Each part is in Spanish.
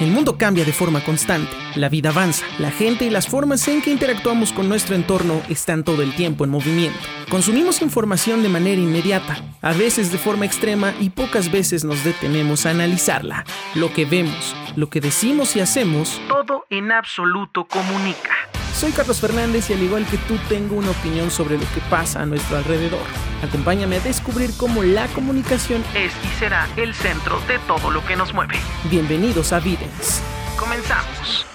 El mundo cambia de forma constante, la vida avanza, la gente y las formas en que interactuamos con nuestro entorno están todo el tiempo en movimiento. Consumimos información de manera inmediata, a veces de forma extrema y pocas veces nos detenemos a analizarla. Lo que vemos, lo que decimos y hacemos, todo en absoluto comunica. Soy Carlos Fernández y al igual que tú tengo una opinión sobre lo que pasa a nuestro alrededor. Acompáñame a descubrir cómo la comunicación es y será el centro de todo lo que nos mueve. Bienvenidos a Videns. Comenzamos.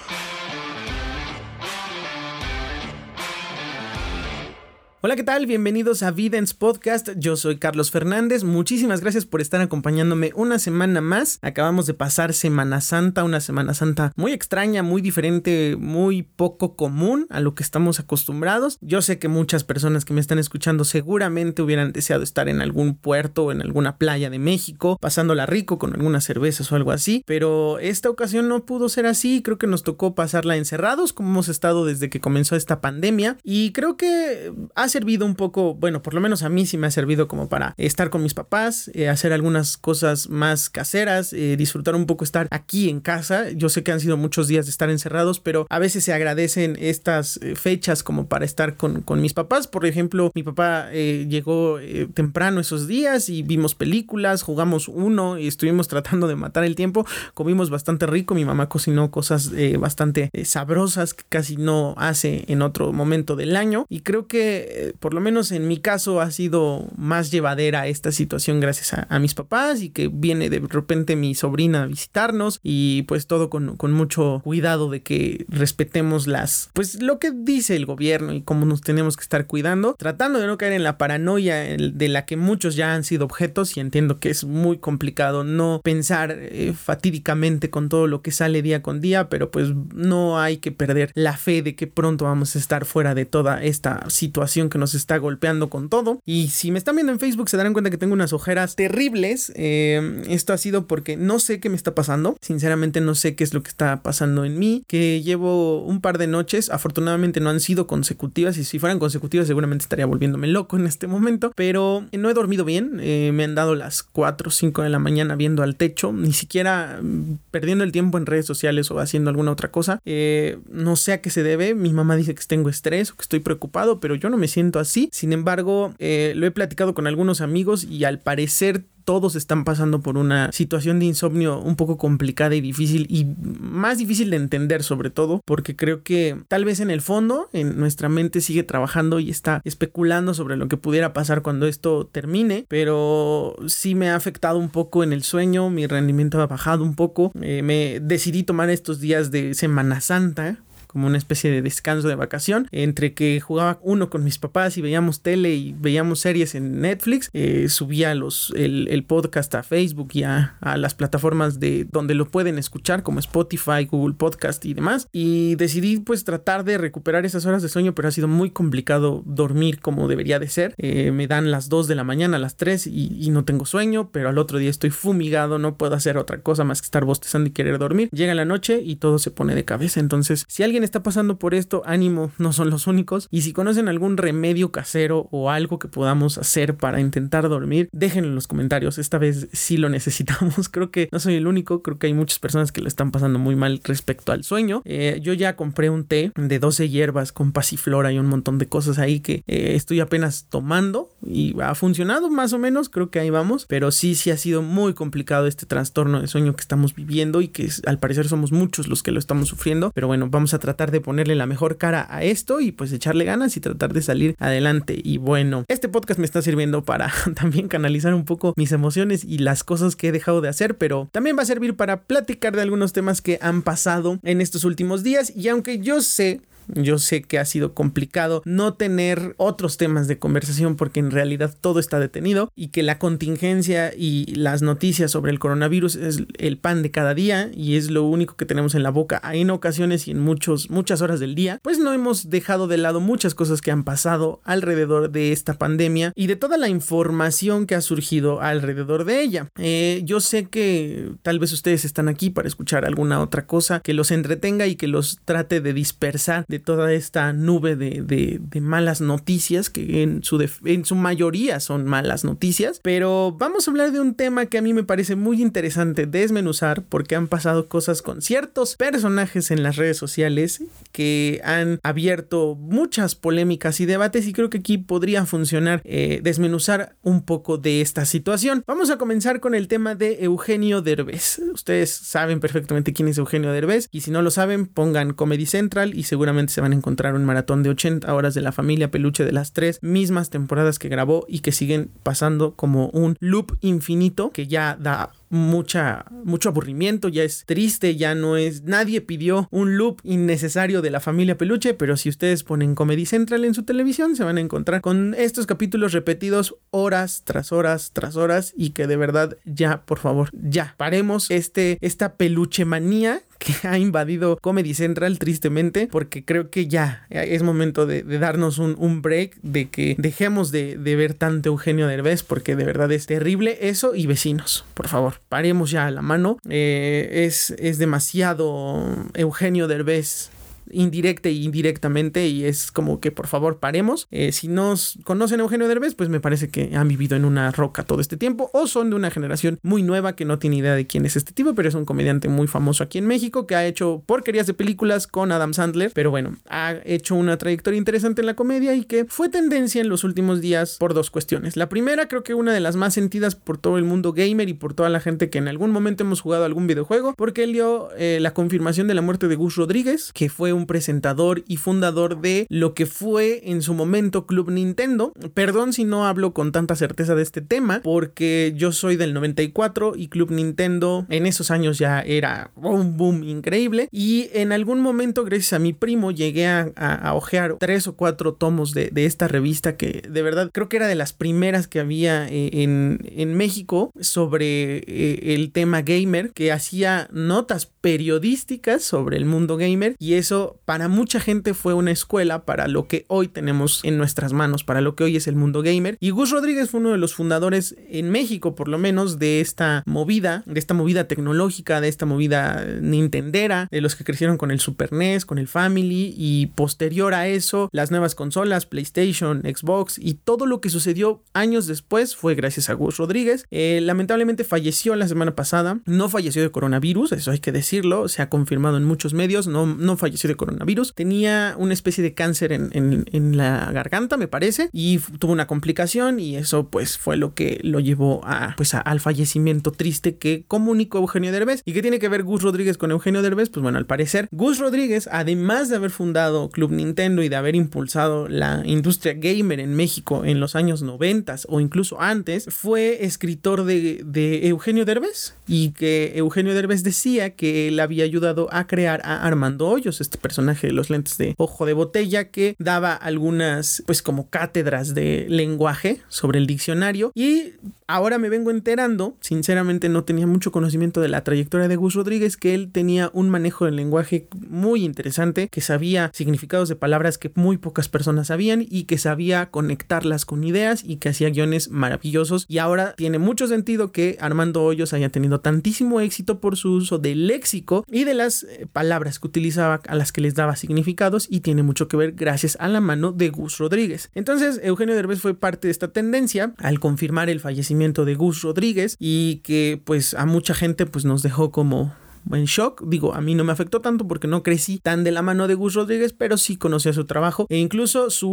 Hola, ¿qué tal? Bienvenidos a Videns Podcast. Yo soy Carlos Fernández. Muchísimas gracias por estar acompañándome una semana más. Acabamos de pasar Semana Santa, una Semana Santa muy extraña, muy diferente, muy poco común a lo que estamos acostumbrados. Yo sé que muchas personas que me están escuchando seguramente hubieran deseado estar en algún puerto o en alguna playa de México, pasándola rico con algunas cervezas o algo así, pero esta ocasión no pudo ser así. Creo que nos tocó pasarla encerrados como hemos estado desde que comenzó esta pandemia y creo que hace servido un poco, bueno, por lo menos a mí sí me ha servido como para estar con mis papás, eh, hacer algunas cosas más caseras, eh, disfrutar un poco estar aquí en casa. Yo sé que han sido muchos días de estar encerrados, pero a veces se agradecen estas eh, fechas como para estar con, con, mis papás. Por ejemplo, mi papá llegó temprano esos días y vimos películas, jugamos uno y estuvimos tratando de matar el tiempo. Comimos bastante rico, mi mamá cocinó cosas bastante sabrosas que casi no hace en otro momento del año y creo que por lo menos en mi caso ha sido más llevadera esta situación gracias a, mis papás y que viene de repente mi sobrina a visitarnos y pues todo con, mucho cuidado de que respetemos las, pues lo que dice el gobierno y cómo nos tenemos que estar cuidando, tratando de no caer en la paranoia de la que muchos ya han sido objetos y entiendo que es muy complicado no pensar eh, fatídicamente con todo lo que sale día con día, pero pues no hay que perder la fe de que pronto vamos a estar fuera de toda esta situación que nos está golpeando con todo. Y si me están viendo en Facebook se darán cuenta que tengo unas ojeras terribles. Eh, esto ha sido porque no sé qué me está pasando. Sinceramente no sé qué es lo que está pasando en mí. Que llevo un par de noches. Afortunadamente no han sido consecutivas. Y si fueran consecutivas seguramente estaría volviéndome loco en este momento. Pero no he dormido bien. Eh, me han dado las 4 o 5 de la mañana viendo al techo. Ni siquiera mm, perdiendo el tiempo en redes sociales o haciendo alguna otra cosa. Eh, no sé a qué se debe. Mi mamá dice que tengo estrés o que estoy preocupado. Pero yo no me siento así. Sin embargo, eh, lo he platicado con algunos amigos y al parecer todos están pasando por una situación de insomnio un poco complicada y difícil y más difícil de entender sobre todo porque creo que tal vez en el fondo en nuestra mente sigue trabajando y está especulando sobre lo que pudiera pasar cuando esto termine pero sí me ha afectado un poco en el sueño mi rendimiento ha bajado un poco eh, me decidí tomar estos días de Semana Santa como una especie de descanso de vacación, entre que jugaba uno con mis papás y veíamos tele y veíamos series en Netflix, eh, subía los, el, podcast a Facebook y a, las plataformas de donde lo pueden escuchar como Spotify, Google Podcast y demás, y decidí pues tratar de recuperar esas horas de sueño, pero ha sido muy complicado dormir como debería de ser, eh, me dan las 2 de la mañana, las 3 y, y no tengo sueño, pero al otro día estoy fumigado, no puedo hacer otra cosa más que estar bostezando y querer dormir, llega la noche y todo se pone de cabeza, entonces si alguien está pasando por esto, ánimo, no son los únicos. Y si conocen algún remedio casero o algo que podamos hacer para intentar dormir, déjenlo en los comentarios. Esta vez sí lo necesitamos. Creo que no soy el único, creo que hay muchas personas que le están pasando muy mal respecto al sueño. Eh, yo ya compré un té de 12 hierbas con pasiflora y un montón de cosas ahí que eh, estoy apenas tomando y ha funcionado más o menos, creo que ahí vamos, pero sí, sí ha sido muy complicado este trastorno de sueño que estamos viviendo y que al parecer somos muchos los que lo estamos sufriendo, pero bueno, vamos a tratar de ponerle la mejor cara a esto y pues echarle ganas y tratar de salir adelante. Y bueno, este podcast me está sirviendo para también canalizar un poco mis emociones y las cosas que he dejado de hacer, pero también va a servir para platicar de algunos temas que han pasado en estos últimos días y aunque yo sé yo sé que ha sido complicado no tener otros temas de conversación porque en realidad todo está detenido y que la contingencia y las noticias sobre el coronavirus es el pan de cada día y es lo único que tenemos en la boca en ocasiones y en muchos, muchas horas del día, pues no hemos dejado de lado muchas cosas que han pasado alrededor de esta pandemia y de toda la información que ha surgido alrededor de ella. Eh, yo sé que tal vez ustedes están aquí para escuchar alguna otra cosa que los entretenga y que los trate de dispersar toda esta nube de, de, malas noticias, que en su, en su mayoría son malas noticias. Pero vamos a hablar de un tema que a mí me parece muy interesante desmenuzar porque han pasado cosas con ciertos personajes en las redes sociales que han abierto muchas polémicas y debates y creo que aquí podría funcionar eh, desmenuzar un poco de esta situación. Vamos a comenzar con el tema de Eugenio Derbez. Ustedes saben perfectamente quién es Eugenio Derbez y si no lo saben pongan Comedy Central y seguramente se van a encontrar un maratón de 80 horas de la familia peluche de las tres mismas temporadas que grabó y que siguen pasando como un loop infinito que ya da mucha, mucho aburrimiento, ya es triste, ya no es, nadie pidió un loop innecesario de la familia peluche, pero si ustedes ponen Comedy Central en su televisión, se van a encontrar con estos capítulos repetidos horas tras horas tras horas y que de verdad ya, por favor, ya, paremos este, esta peluche manía que ha invadido Comedy Central tristemente porque creo que ya es momento de, darnos un, break de que dejemos de, ver tanto Eugenio Derbez porque de verdad es terrible. Eso y vecinos por favor paremos ya a la mano. Eh, es, es demasiado Eugenio Derbez indirecta e indirectamente y es como que por favor paremos. Eh, si no conocen a Eugenio Derbez, pues me parece que han vivido en una roca todo este tiempo o son de una generación muy nueva que no tiene idea de quién es este tipo, pero es un comediante muy famoso aquí en México que ha hecho porquerías de películas con Adam Sandler, pero bueno, ha hecho una trayectoria interesante en la comedia y que fue tendencia en los últimos días por dos cuestiones. La primera, creo que una de las más sentidas por todo el mundo gamer y por toda la gente que en algún momento hemos jugado algún videojuego, porque él dio eh, la confirmación de la muerte de Gus Rodríguez, que fue un presentador y fundador de lo que fue en su momento Club Nintendo. Perdón si no hablo con tanta certeza de este tema, porque yo soy del 94 y Club Nintendo en esos años ya era un boom increíble. Y en algún momento, gracias a mi primo, llegué a, a, ojear tres o cuatro tomos de, esta revista que de verdad creo que era de las primeras que había eh, en, en México sobre eh, el tema gamer, que hacía notas periodísticas sobre el mundo gamer y eso para mucha gente fue una escuela para lo que hoy tenemos en nuestras manos, para lo que hoy es el mundo gamer. Y Gus Rodríguez fue uno de los fundadores en México, por lo menos, de esta movida, de esta movida tecnológica, de esta movida nintendera, de los que crecieron con el Super NES, con el Family y posterior a eso, las nuevas consolas, PlayStation, Xbox y todo lo que sucedió años después fue gracias a Gus Rodríguez. Eh, lamentablemente falleció la semana pasada, no falleció de coronavirus, eso hay que decir se ha confirmado en muchos medios, no, no falleció de coronavirus, tenía una especie de cáncer en, la garganta, me parece, y tuvo una complicación y eso pues fue lo que lo llevó a, pues, al fallecimiento triste que comunicó Eugenio Derbez. ¿Y qué tiene que ver Gus Rodríguez con Eugenio Derbez? Pues bueno, al parecer, Gus Rodríguez, además de haber fundado Club Nintendo y de haber impulsado la industria gamer en México en los años 90 o incluso antes, fue escritor de, de Eugenio Derbez y que Eugenio Derbez decía que él había ayudado a crear a Armando Hoyos, este personaje de los lentes de ojo de botella que daba algunas, pues como cátedras de lenguaje sobre el diccionario. Y ahora me vengo enterando, sinceramente no tenía mucho conocimiento de la trayectoria de Gus Rodríguez, que él tenía un manejo del lenguaje muy interesante, que sabía significados de palabras que muy pocas personas sabían y que sabía conectarlas con ideas y que hacía guiones maravillosos. Y ahora tiene mucho sentido que Armando Hoyos haya tenido tantísimo éxito por su uso del léxico y de las eh, palabras que utilizaba a las que les daba significados y tiene mucho que ver gracias a la mano de Gus Rodríguez. Entonces, Eugenio Derbez fue parte de esta tendencia al confirmar el fallecimiento de Gus Rodríguez y que pues a mucha gente pues nos dejó como en shock. Digo, a mí no me afectó tanto porque no crecí tan de la mano de Gus Rodríguez, pero sí conocía su trabajo e incluso sus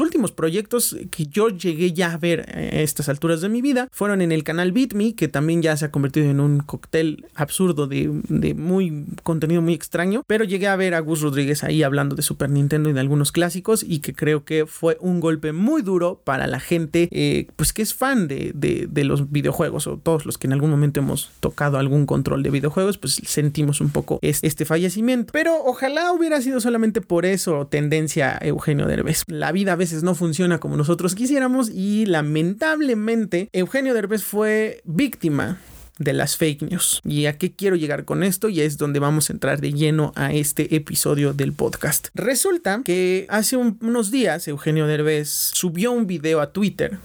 últimos proyectos que yo llegué ya a ver a estas alturas de mi vida fueron en el canal Beat Me, que también ya se ha convertido en un cóctel absurdo de, muy contenido muy extraño, pero llegué a ver a Gus Rodríguez ahí hablando de Super Nintendo y de algunos clásicos y que creo que fue un golpe muy duro para la gente eh, pues que es fan de los videojuegos o todos los que en algún momento hemos tocado algún control de videojuegos pues sentimos un poco este fallecimiento. Pero ojalá hubiera sido solamente por eso tendencia Eugenio Derbez. La vida a veces no funciona como nosotros quisiéramos y lamentablemente Eugenio Derbez fue víctima de las fake news. ¿Y a qué quiero llegar con esto? Y es donde vamos a entrar de lleno a este episodio del podcast. Resulta que hace unos días Eugenio Derbez subió un video a Twitter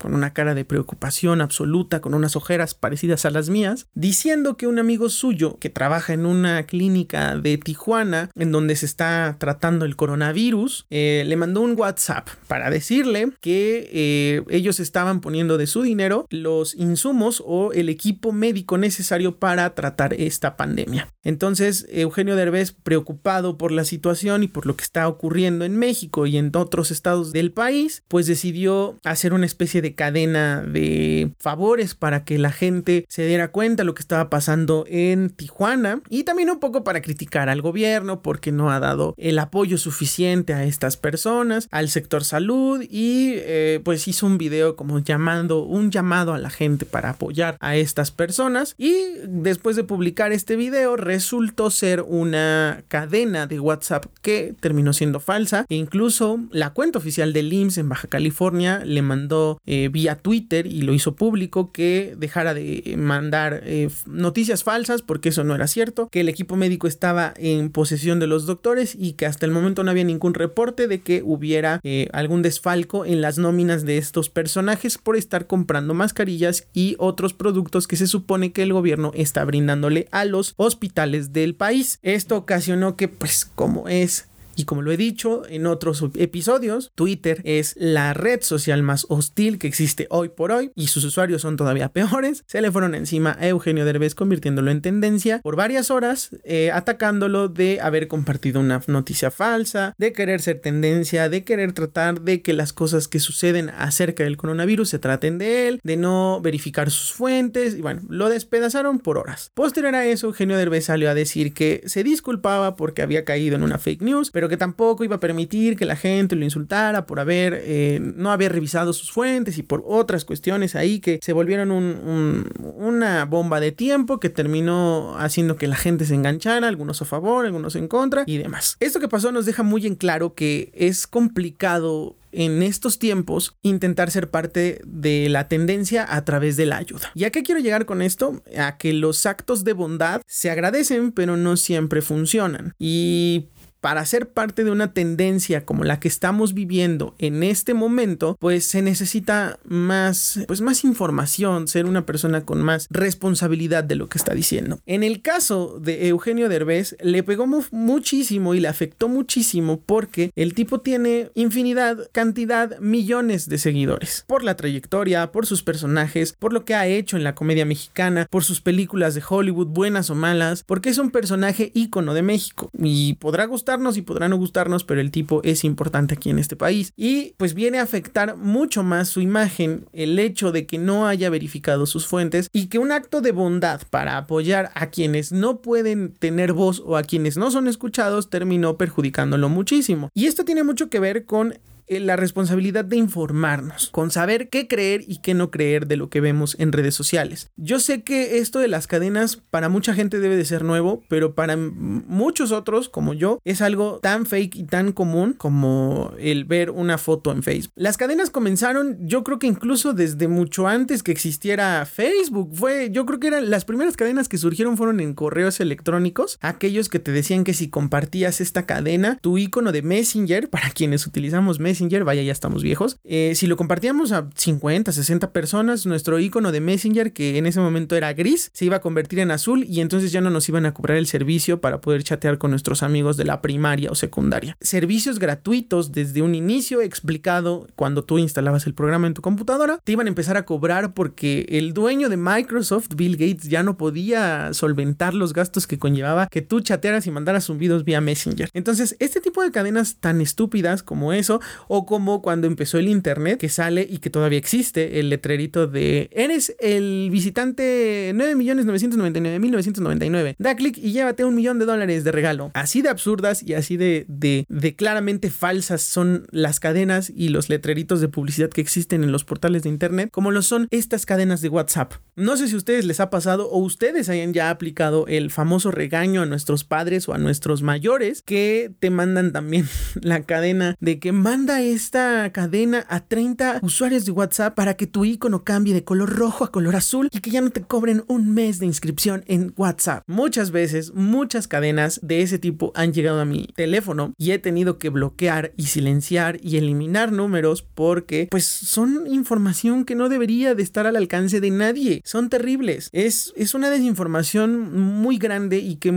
con una cara de preocupación absoluta, con unas ojeras parecidas a las mías, diciendo que un amigo suyo que trabaja en una clínica de Tijuana, en donde se está tratando el coronavirus, eh, le mandó un WhatsApp para decirle que eh, ellos estaban poniendo de su dinero los insumos o el equipo médico necesario para tratar esta pandemia. Entonces, Eugenio Derbez, preocupado por la situación y por lo que está ocurriendo en México y en otros estados del país, pues decidió hacer una especie cadena de favores para que la gente se diera cuenta de lo que estaba pasando en Tijuana y también un poco para criticar al gobierno porque no ha dado el apoyo suficiente a estas personas, al sector salud y eh, pues hizo un video como llamando un llamado a la gente para apoyar a estas personas y después de publicar este video resultó ser una cadena de WhatsApp que terminó siendo falsa e incluso la cuenta oficial del IMSS en Baja California le mandó vía Twitter y lo hizo público que dejara de mandar eh, noticias falsas porque eso no era cierto, que el equipo médico estaba en posesión de los doctores y que hasta el momento no había ningún reporte de que hubiera eh, algún desfalco en las nóminas de estos personajes por estar comprando mascarillas y otros productos que se supone que el gobierno está brindándole a los hospitales del país. Esto ocasionó que pues como es y como lo he dicho en otros episodios, Twitter es la red social más hostil que existe hoy por hoy y sus usuarios son todavía peores. Se le fueron encima a Eugenio Derbez convirtiéndolo en tendencia por varias horas, eh, atacándolo de haber compartido una noticia falsa, de querer ser tendencia, de querer tratar de que las cosas que suceden acerca del coronavirus se traten de él, de no verificar sus fuentes y bueno, lo despedazaron por horas. Posterior a eso, Eugenio Derbez salió a decir que se disculpaba porque había caído en una fake news, pero que tampoco iba a permitir que la gente lo insultara por haber eh, no haber revisado sus fuentes y por otras cuestiones ahí que se volvieron una bomba de tiempo que terminó haciendo que la gente se enganchara, algunos a favor, algunos en contra y demás. Esto que pasó nos deja muy en claro que es complicado en estos tiempos intentar ser parte de la tendencia a través de la ayuda. ¿Y a qué quiero llegar con esto? A que los actos de bondad se agradecen pero no siempre funcionan. Y para ser parte de una tendencia como la que estamos viviendo en este momento, pues se necesita más, pues más información, ser una persona con más responsabilidad de lo que está diciendo. En el caso de Eugenio Derbez, le pegó muchísimo y le afectó muchísimo porque el tipo tiene infinidad, cantidad, millones de seguidores. Por la trayectoria, por sus personajes, por lo que ha hecho en la comedia mexicana, por sus películas de Hollywood, buenas o malas, porque es un personaje ícono de México y podrá gustar y podrá no gustarnos, pero el tipo es importante aquí en este país. Y pues viene a afectar mucho más su imagen el hecho de que no haya verificado sus fuentes y que un acto de bondad para apoyar a quienes no pueden tener voz o a quienes no son escuchados terminó perjudicándolo muchísimo. Y esto tiene mucho que ver con la responsabilidad de informarnos, con saber qué creer y qué no creer de lo que vemos en redes sociales. Yo sé que esto de las cadenas para mucha gente debe de ser nuevo, pero para muchos otros, como yo, es algo tan fake y tan común como el ver una foto en Facebook. Las cadenas comenzaron, yo creo que incluso desde mucho antes que existiera Facebook. Fue, yo creo que eran las primeras cadenas que surgieron fueron en correos electrónicos, aquellos que te decían que si compartías esta cadena, tu icono de Messenger, para quienes utilizamos Messenger, Messenger, vaya, ya estamos viejos. Eh, si lo compartíamos a 50, 60 personas, nuestro icono de Messenger, que en ese momento era gris, se iba a convertir en azul y entonces ya no nos iban a cobrar el servicio para poder chatear con nuestros amigos de la primaria o secundaria. Servicios gratuitos desde un inicio explicado cuando tú instalabas el programa en tu computadora, te iban a empezar a cobrar porque el dueño de Microsoft, Bill Gates, ya no podía solventar los gastos que conllevaba que tú chatearas y mandaras zumbidos vía Messenger. Entonces, este tipo de cadenas tan estúpidas como eso o como cuando empezó el internet que sale y que todavía existe el letrerito de eres el visitante 9.999.999. Da clic y llévate un millón de dólares de regalo. Así de absurdas y así de, de, de claramente falsas son las cadenas y los letreritos de publicidad que existen en los portales de internet, como lo son estas cadenas de WhatsApp. No sé si a ustedes les ha pasado o ustedes hayan ya aplicado el famoso regaño a nuestros padres o a nuestros mayores que te mandan también la cadena de que manda esta cadena a 30 usuarios de WhatsApp para que tu icono cambie de color rojo a color azul y que ya no te cobren un mes de inscripción en WhatsApp. Muchas veces, muchas cadenas de ese tipo han llegado a mi teléfono y he tenido que bloquear y silenciar y eliminar números porque pues son información que no debería de estar al alcance de nadie. Son terribles. Es, es una desinformación muy grande y que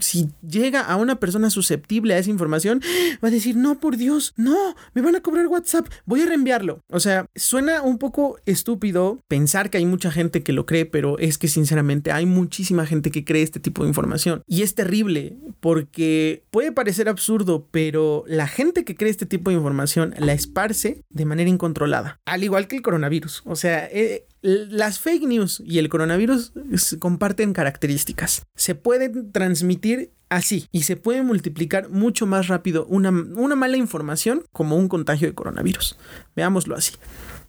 si llega a una persona susceptible a esa información, va a decir, no, por Dios, no, me van a cobrar WhatsApp, voy a reenviarlo. O sea, suena un poco estúpido pensar que hay mucha gente que lo cree, pero es que sinceramente hay muchísima gente que cree este tipo de información. Y es terrible porque puede parecer absurdo, pero la gente que cree este tipo de información la esparce de manera incontrolada, al igual que el coronavirus. O sea, eh, las fake news y el coronavirus comparten características. Se pueden transmitir así y se puede multiplicar mucho más rápido una, una mala información como un contagio de coronavirus. Veámoslo así.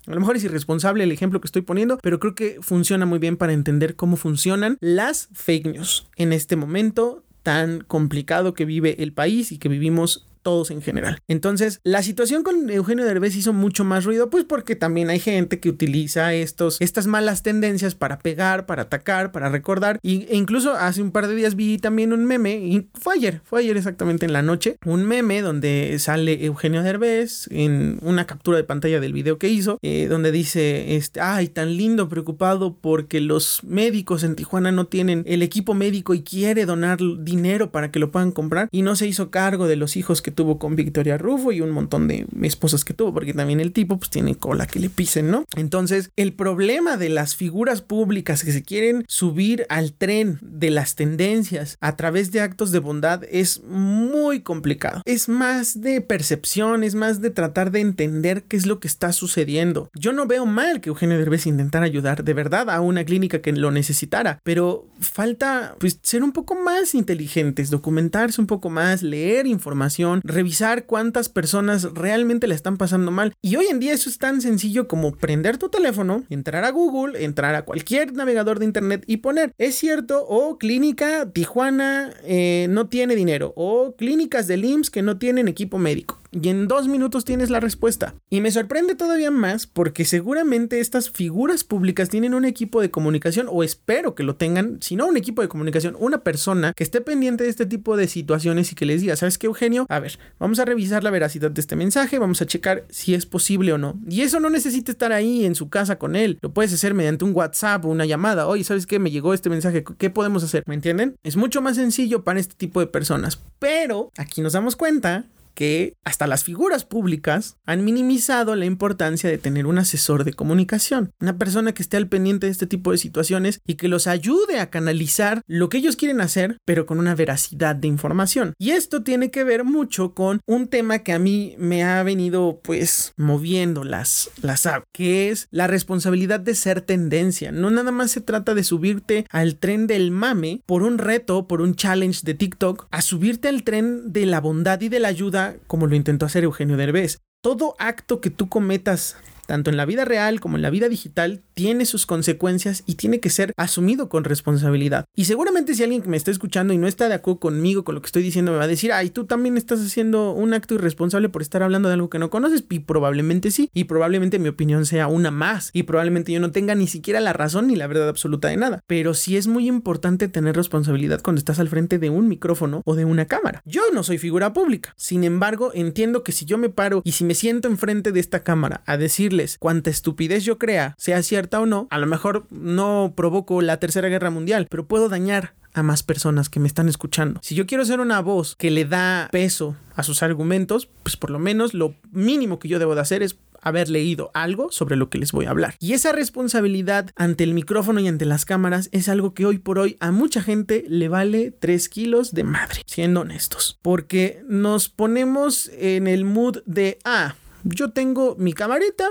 A lo mejor es irresponsable el ejemplo que estoy poniendo, pero creo que funciona muy bien para entender cómo funcionan las fake news en este momento tan complicado que vive el país y que vivimos todos en general. Entonces, la situación con Eugenio Derbez hizo mucho más ruido, pues porque también hay gente que utiliza estos, estas malas tendencias para pegar, para atacar, para recordar. Y, e incluso hace un par de días vi también un meme, y fue ayer, fue ayer exactamente en la noche, un meme donde sale Eugenio Derbez en una captura de pantalla del video que hizo, eh, donde dice, este, ay, tan lindo, preocupado porque los médicos en Tijuana no tienen el equipo médico y quiere donar dinero para que lo puedan comprar y no se hizo cargo de los hijos que tuvo con Victoria Rufo y un montón de esposas que tuvo, porque también el tipo pues tiene cola que le pisen, ¿no? Entonces, el problema de las figuras públicas que se quieren subir al tren de las tendencias a través de actos de bondad es muy complicado. Es más de percepción, es más de tratar de entender qué es lo que está sucediendo. Yo no veo mal que Eugenio Derbez intentara ayudar de verdad a una clínica que lo necesitara, pero falta pues ser un poco más inteligentes, documentarse un poco más, leer información, revisar cuántas personas realmente le están pasando mal. Y hoy en día eso es tan sencillo como prender tu teléfono, entrar a Google, entrar a cualquier navegador de internet y poner, es cierto, o clínica Tijuana eh, no tiene dinero, o clínicas del IMSS que no tienen equipo médico y en dos minutos tienes la respuesta. Y me sorprende todavía más porque seguramente estas figuras públicas tienen un equipo de comunicación o espero que lo tengan, si no un equipo de comunicación, una persona que esté pendiente de este tipo de situaciones y que les diga, ¿sabes qué Eugenio? A ver, vamos a revisar la veracidad de este mensaje, vamos a checar si es posible o no. Y eso no necesita estar ahí en su casa con él, lo puedes hacer mediante un WhatsApp o una llamada, oye, ¿sabes qué? Me llegó este mensaje, ¿qué podemos hacer? ¿Me entienden? Es mucho más sencillo para este tipo de personas, pero aquí nos damos cuenta que hasta las figuras públicas han minimizado la importancia de tener un asesor de comunicación, una persona que esté al pendiente de este tipo de situaciones y que los ayude a canalizar lo que ellos quieren hacer, pero con una veracidad de información. Y esto tiene que ver mucho con un tema que a mí me ha venido pues moviendo las, las que es la responsabilidad de ser tendencia. No nada más se trata de subirte al tren del mame por un reto, por un challenge de TikTok, a subirte al tren de la bondad y de la ayuda como lo intentó hacer Eugenio Derbez. Todo acto que tú cometas tanto en la vida real como en la vida digital, tiene sus consecuencias y tiene que ser asumido con responsabilidad. Y seguramente si alguien que me está escuchando y no está de acuerdo conmigo con lo que estoy diciendo me va a decir, ay, tú también estás haciendo un acto irresponsable por estar hablando de algo que no conoces. Y probablemente sí. Y probablemente mi opinión sea una más. Y probablemente yo no tenga ni siquiera la razón ni la verdad absoluta de nada. Pero sí es muy importante tener responsabilidad cuando estás al frente de un micrófono o de una cámara. Yo no soy figura pública. Sin embargo, entiendo que si yo me paro y si me siento enfrente de esta cámara a decirles cuánta estupidez yo crea, sea cierta o no, a lo mejor no provoco la tercera guerra mundial, pero puedo dañar a más personas que me están escuchando. Si yo quiero ser una voz que le da peso a sus argumentos, pues por lo menos lo mínimo que yo debo de hacer es haber leído algo sobre lo que les voy a hablar. Y esa responsabilidad ante el micrófono y ante las cámaras es algo que hoy por hoy a mucha gente le vale 3 kilos de madre, siendo honestos. Porque nos ponemos en el mood de, ah, yo tengo mi camarita,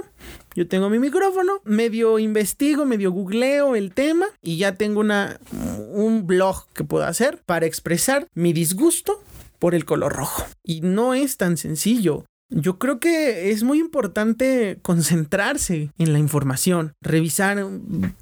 yo tengo mi micrófono, medio investigo, medio googleo el tema y ya tengo una, un blog que puedo hacer para expresar mi disgusto por el color rojo. Y no es tan sencillo. Yo creo que es muy importante concentrarse en la información, revisar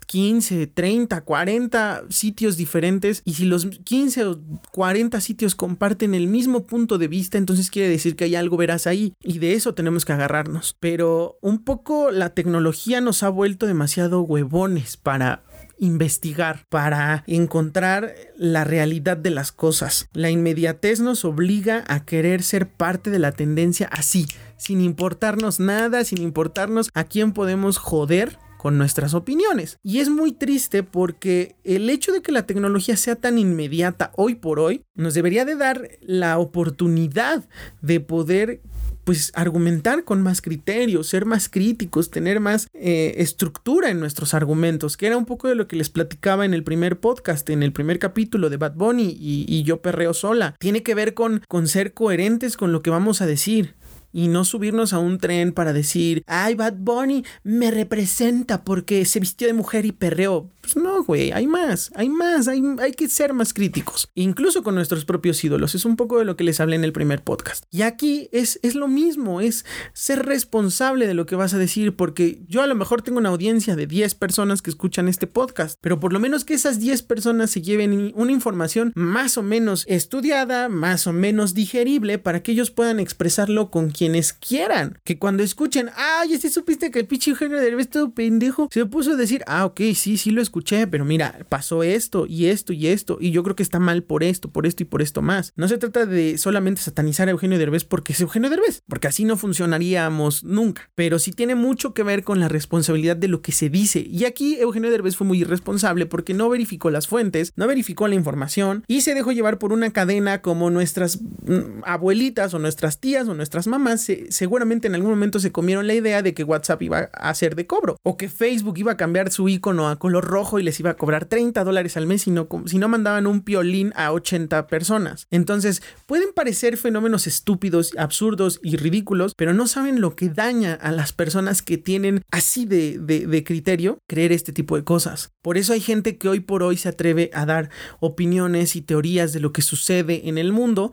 15, 30, 40 sitios diferentes y si los 15 o 40 sitios comparten el mismo punto de vista, entonces quiere decir que hay algo verás ahí y de eso tenemos que agarrarnos. Pero un poco la tecnología nos ha vuelto demasiado huevones para investigar, para encontrar la realidad de las cosas. La inmediatez nos obliga a querer ser parte de la tendencia así, sin importarnos nada, sin importarnos a quién podemos joder con nuestras opiniones. Y es muy triste porque el hecho de que la tecnología sea tan inmediata hoy por hoy nos debería de dar la oportunidad de poder pues argumentar con más criterio, ser más críticos, tener más eh, estructura en nuestros argumentos, que era un poco de lo que les platicaba en el primer podcast, en el primer capítulo de Bad Bunny y, y yo perreo sola. Tiene que ver con, con ser coherentes con lo que vamos a decir y no subirnos a un tren para decir, ay, Bad Bunny me representa porque se vistió de mujer y perreó. Pues no, güey, hay más, hay más, hay, hay que ser más críticos, incluso con nuestros propios ídolos. Es un poco de lo que les hablé en el primer podcast. Y aquí es, es lo mismo, es ser responsable de lo que vas a decir, porque yo a lo mejor tengo una audiencia de 10 personas que escuchan este podcast, pero por lo menos que esas 10 personas se lleven una información más o menos estudiada, más o menos digerible, para que ellos puedan expresarlo con quienes quieran. Que cuando escuchen, ay, ¿sí supiste que el pinche Eugenio Derbez todo pendejo se puso a decir, ah, ok, sí, sí lo escuché, pero mira, pasó esto y esto y esto, y yo creo que está mal por esto, por esto y por esto más. No se trata de solamente satanizar a Eugenio Derbez porque es Eugenio Derbez, porque así no funcionaríamos nunca, pero sí tiene mucho que ver con la responsabilidad de lo que se dice. Y aquí Eugenio Derbez fue muy irresponsable porque no verificó las fuentes, no verificó la información y se dejó llevar por una cadena como nuestras mm, abuelitas o nuestras tías o nuestras mamás seguramente en algún momento se comieron la idea de que WhatsApp iba a ser de cobro o que Facebook iba a cambiar su icono a color rojo y les iba a cobrar 30 dólares al mes si no, si no mandaban un piolín a 80 personas. Entonces, pueden parecer fenómenos estúpidos, absurdos y ridículos, pero no saben lo que daña a las personas que tienen así de, de criterio creer este tipo de cosas. Por eso hay gente que hoy por hoy se atreve a dar opiniones y teorías de lo que sucede en el mundo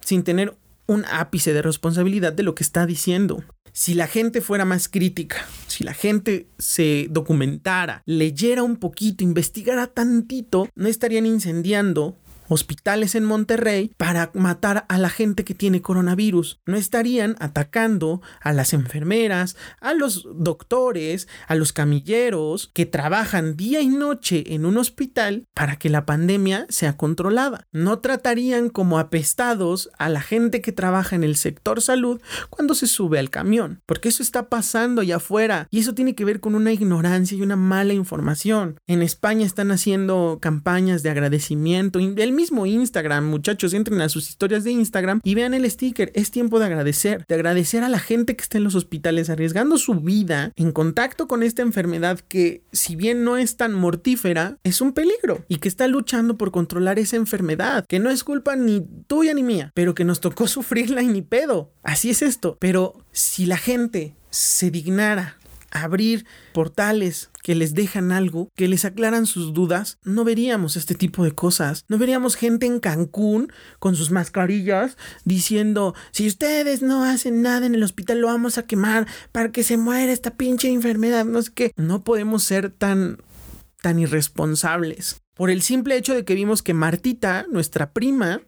sin tener un ápice de responsabilidad de lo que está diciendo. Si la gente fuera más crítica, si la gente se documentara, leyera un poquito, investigara tantito, no estarían incendiando hospitales en Monterrey para matar a la gente que tiene coronavirus. No estarían atacando a las enfermeras, a los doctores, a los camilleros que trabajan día y noche en un hospital para que la pandemia sea controlada. No tratarían como apestados a la gente que trabaja en el sector salud cuando se sube al camión, porque eso está pasando allá afuera y eso tiene que ver con una ignorancia y una mala información. En España están haciendo campañas de agradecimiento. El mismo Instagram, muchachos, entren a sus historias de Instagram y vean el sticker. Es tiempo de agradecer, de agradecer a la gente que está en los hospitales arriesgando su vida en contacto con esta enfermedad que, si bien no es tan mortífera, es un peligro y que está luchando por controlar esa enfermedad, que no es culpa ni tuya ni mía, pero que nos tocó sufrirla y ni pedo. Así es esto. Pero si la gente se dignara abrir portales que les dejan algo, que les aclaran sus dudas, no veríamos este tipo de cosas. No veríamos gente en Cancún con sus mascarillas diciendo, si ustedes no hacen nada en el hospital, lo vamos a quemar para que se muera esta pinche enfermedad. No sé qué. No podemos ser tan, tan irresponsables. Por el simple hecho de que vimos que Martita, nuestra prima,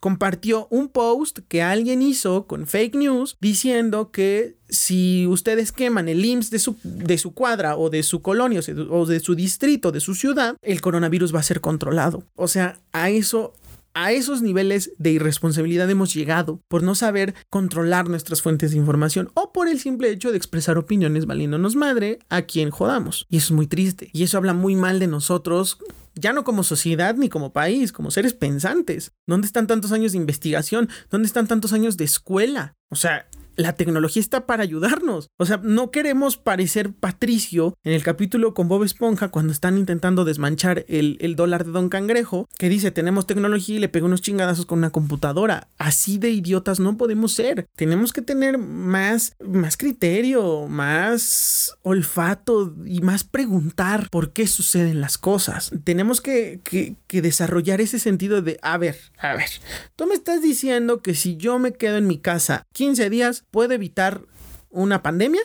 compartió un post que alguien hizo con fake news diciendo que si ustedes queman el IMSS de su, de su cuadra o de su colonia o de su distrito, de su ciudad, el coronavirus va a ser controlado. O sea, a eso a esos niveles de irresponsabilidad hemos llegado por no saber controlar nuestras fuentes de información o por el simple hecho de expresar opiniones valiéndonos madre a quien jodamos. Y eso es muy triste. Y eso habla muy mal de nosotros ya no como sociedad ni como país, como seres pensantes. ¿Dónde están tantos años de investigación? ¿Dónde están tantos años de escuela? O sea, la tecnología está para ayudarnos. O sea, no queremos parecer Patricio en el capítulo con Bob Esponja cuando están intentando desmanchar el, dólar de Don Cangrejo, que dice tenemos tecnología y le pega unos chingadazos con una computadora. Así de idiotas no podemos ser. Tenemos que tener más, más criterio, más olfato y más preguntar por qué suceden las cosas. Tenemos que, que, que desarrollar ese sentido de, a ver, a ver, tú me estás diciendo que si yo me quedo en mi casa 15 días, ¿puedo evitar una pandemia?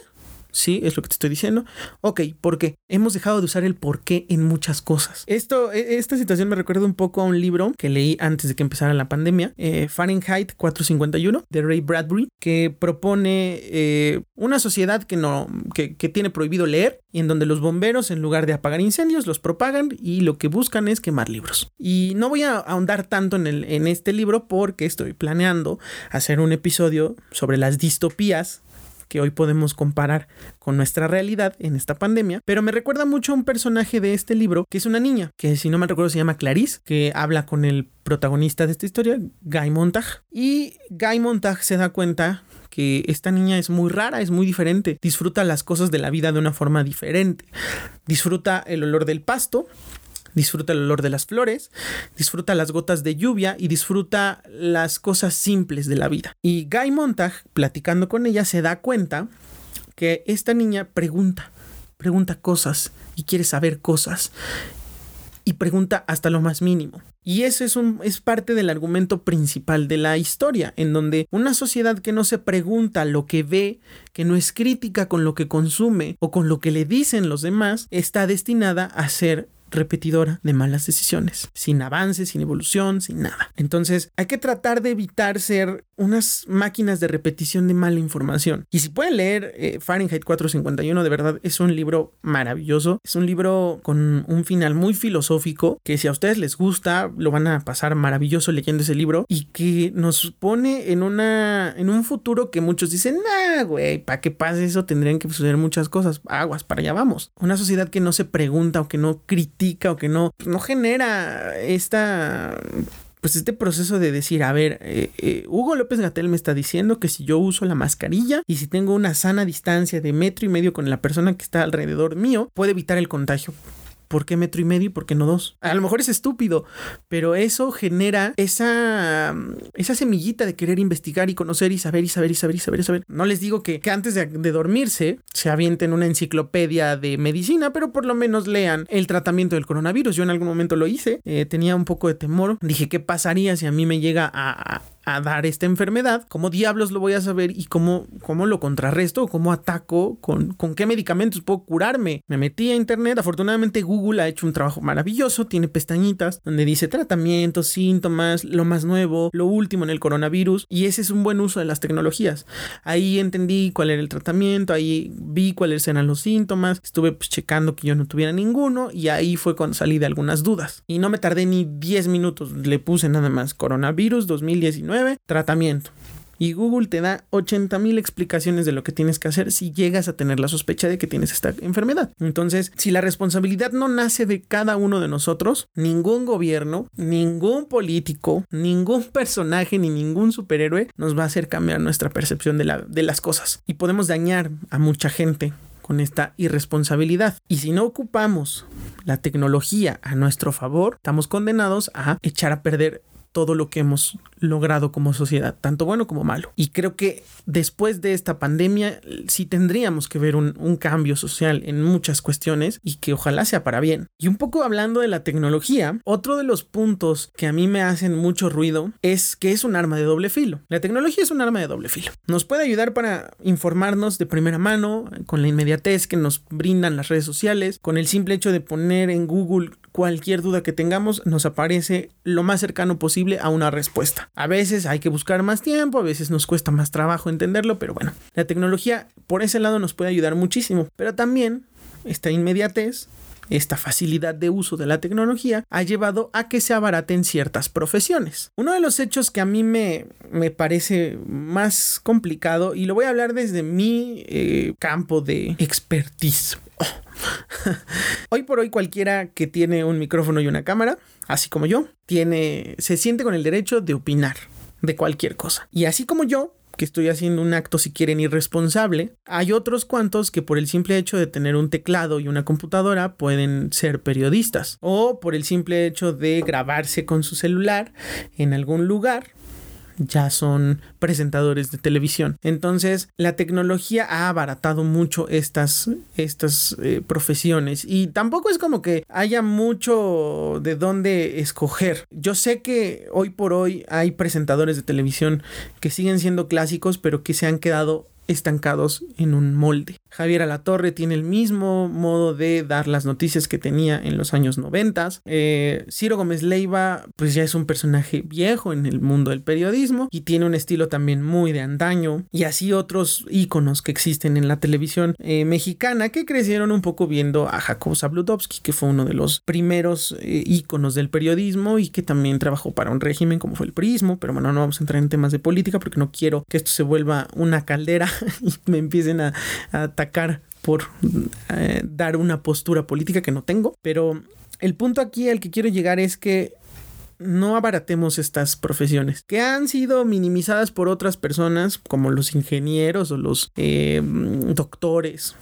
Sí, es lo que te estoy diciendo. Ok, ¿por qué? Hemos dejado de usar el por qué en muchas cosas. Esto, e, esta situación me recuerda un poco a un libro que leí antes de que empezara la pandemia, eh, Fahrenheit 451, de Ray Bradbury, que propone eh, una sociedad que, no, que, tiene prohibido leer y en donde los bomberos, en lugar de apagar incendios, los propagan y lo que buscan es quemar libros. Y no voy a ahondar tanto en, el, en este libro porque estoy planeando hacer un episodio sobre las distopías que hoy podemos comparar con nuestra realidad en esta pandemia, pero me recuerda mucho a un personaje de este libro que es una niña, que si no me recuerdo se llama Clarice, que habla con el protagonista de esta historia, Guy Montag, y Guy Montag se da cuenta que esta niña es muy rara, es muy diferente, disfruta las cosas de la vida de una forma diferente, disfruta el olor del pasto, disfruta el olor de las flores, disfruta las gotas de lluvia y disfruta las cosas simples de la vida. Y Guy Montag, platicando con ella, se da cuenta que esta niña pregunta, pregunta cosas y quiere saber cosas y pregunta hasta lo más mínimo. Y eso es, un, es parte del argumento principal de la historia, en donde una sociedad que no se pregunta lo que ve, que no es crítica con lo que consume o con lo que le dicen los demás, está destinada a ser repetidora de malas decisiones, sin avance, sin evolución, sin nada. Entonces hay que tratar de evitar ser unas máquinas de repetición de mala información. Y si pueden leer eh, Fahrenheit 451, de verdad es un libro maravilloso, es un libro con un final muy filosófico que si a ustedes les gusta lo van a pasar maravilloso leyendo ese libro y que nos pone en una en un futuro que muchos dicen, "Nah, güey, para que pase eso tendrían que suceder muchas cosas, aguas, para allá vamos." Una sociedad que no se pregunta o que no o que no, no genera esta pues este proceso de decir, a ver, eh, eh, Hugo López Gatel me está diciendo que si yo uso la mascarilla y si tengo una sana distancia de metro y medio con la persona que está alrededor mío, puede evitar el contagio. ¿Por qué metro y medio y por qué no dos? A lo mejor es estúpido, pero eso genera esa, esa semillita de querer investigar y conocer y saber y saber y saber y saber y saber. No les digo que, antes de, dormirse se avienten una enciclopedia de medicina, pero por lo menos lean el tratamiento del coronavirus. Yo en algún momento lo hice, eh, tenía un poco de temor. Dije, ¿qué pasaría si a mí me llega a dar esta enfermedad, ¿cómo diablos lo voy a saber y cómo, cómo lo contrarresto cómo ataco, con, con qué medicamentos puedo curarme? Me metí a internet, afortunadamente Google ha hecho un trabajo maravilloso, tiene pestañitas donde dice tratamientos, síntomas, lo más nuevo, lo último en el coronavirus y ese es un buen uso de las tecnologías. Ahí entendí cuál era el tratamiento, ahí vi cuáles eran los síntomas, estuve pues, checando que yo no tuviera ninguno y ahí fue cuando salí de algunas dudas. Y no me tardé ni 10 minutos, le puse nada más coronavirus 2019 tratamiento. Y Google te da 80 mil explicaciones de lo que tienes que hacer si llegas a tener la sospecha de que tienes esta enfermedad. Entonces, si la responsabilidad no nace de cada uno de nosotros, ningún gobierno, ningún político, ningún personaje ni ningún superhéroe nos va a hacer cambiar nuestra percepción de, la, de las cosas. Y podemos dañar a mucha gente con esta irresponsabilidad. Y si no ocupamos la tecnología a nuestro favor, estamos condenados a echar a perder todo lo que hemos logrado como sociedad, tanto bueno como malo. Y creo que después de esta pandemia sí tendríamos que ver un, cambio social en muchas cuestiones y que ojalá sea para bien. Y un poco hablando de la tecnología, otro de los puntos que a mí me hacen mucho ruido es que es un arma de doble filo. La tecnología es un arma de doble filo. Nos puede ayudar para informarnos de primera mano, con la inmediatez que nos brindan las redes sociales, con el simple hecho de poner en Google cualquier duda que tengamos, nos aparece lo más cercano posible a una respuesta. A veces hay que buscar más tiempo, a veces nos cuesta más trabajo entenderlo, pero bueno, la tecnología por ese lado nos puede ayudar muchísimo, pero también esta inmediatez esta facilidad de uso de la tecnología ha llevado a que se abaraten ciertas profesiones. Uno de los hechos que a mí me, me parece más complicado, y lo voy a hablar desde mi eh, campo de expertise. hoy por hoy cualquiera que tiene un micrófono y una cámara, así como yo, tiene, se siente con el derecho de opinar de cualquier cosa. Y así como yo, que estoy haciendo un acto si quieren irresponsable, hay otros cuantos que por el simple hecho de tener un teclado y una computadora pueden ser periodistas o por el simple hecho de grabarse con su celular en algún lugar ya son presentadores de televisión. Entonces, la tecnología ha abaratado mucho estas, estas eh, profesiones y tampoco es como que haya mucho de dónde escoger. Yo sé que hoy por hoy hay presentadores de televisión que siguen siendo clásicos, pero que se han quedado estancados en un molde. Javier Alatorre tiene el mismo modo de dar las noticias que tenía en los años 90. Eh, Ciro Gómez Leiva, pues ya es un personaje viejo en el mundo del periodismo y tiene un estilo también muy de antaño. Y así otros íconos que existen en la televisión eh, mexicana que crecieron un poco viendo a Jacob Zabludovsky, que fue uno de los primeros eh, íconos del periodismo y que también trabajó para un régimen como fue el prismo. Pero bueno, no vamos a entrar en temas de política porque no quiero que esto se vuelva una caldera y me empiecen a, atacar por eh, dar una postura política que no tengo. Pero el punto aquí al que quiero llegar es que no abaratemos estas profesiones que han sido minimizadas por otras personas como los ingenieros o los eh, doctores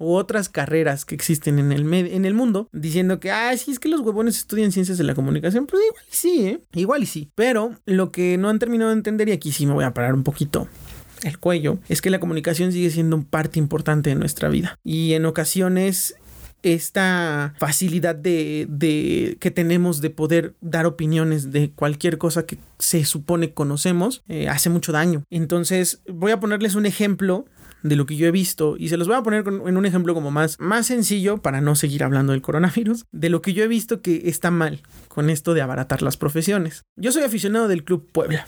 u otras carreras que existen en el, en el mundo, diciendo que, ah, sí, es que los huevones estudian ciencias de la comunicación. Pues igual y sí, ¿eh? Igual y sí. Pero lo que no han terminado de entender, y aquí sí me voy a parar un poquito el cuello, es que la comunicación sigue siendo parte importante de nuestra vida. Y en ocasiones esta facilidad de, que tenemos de poder dar opiniones de cualquier cosa que se supone conocemos eh, hace mucho daño. Entonces voy a ponerles un ejemplo de lo que yo he visto y se los voy a poner en un ejemplo como más, más sencillo para no seguir hablando del coronavirus, de lo que yo he visto que está mal con esto de abaratar las profesiones. Yo soy aficionado del Club Puebla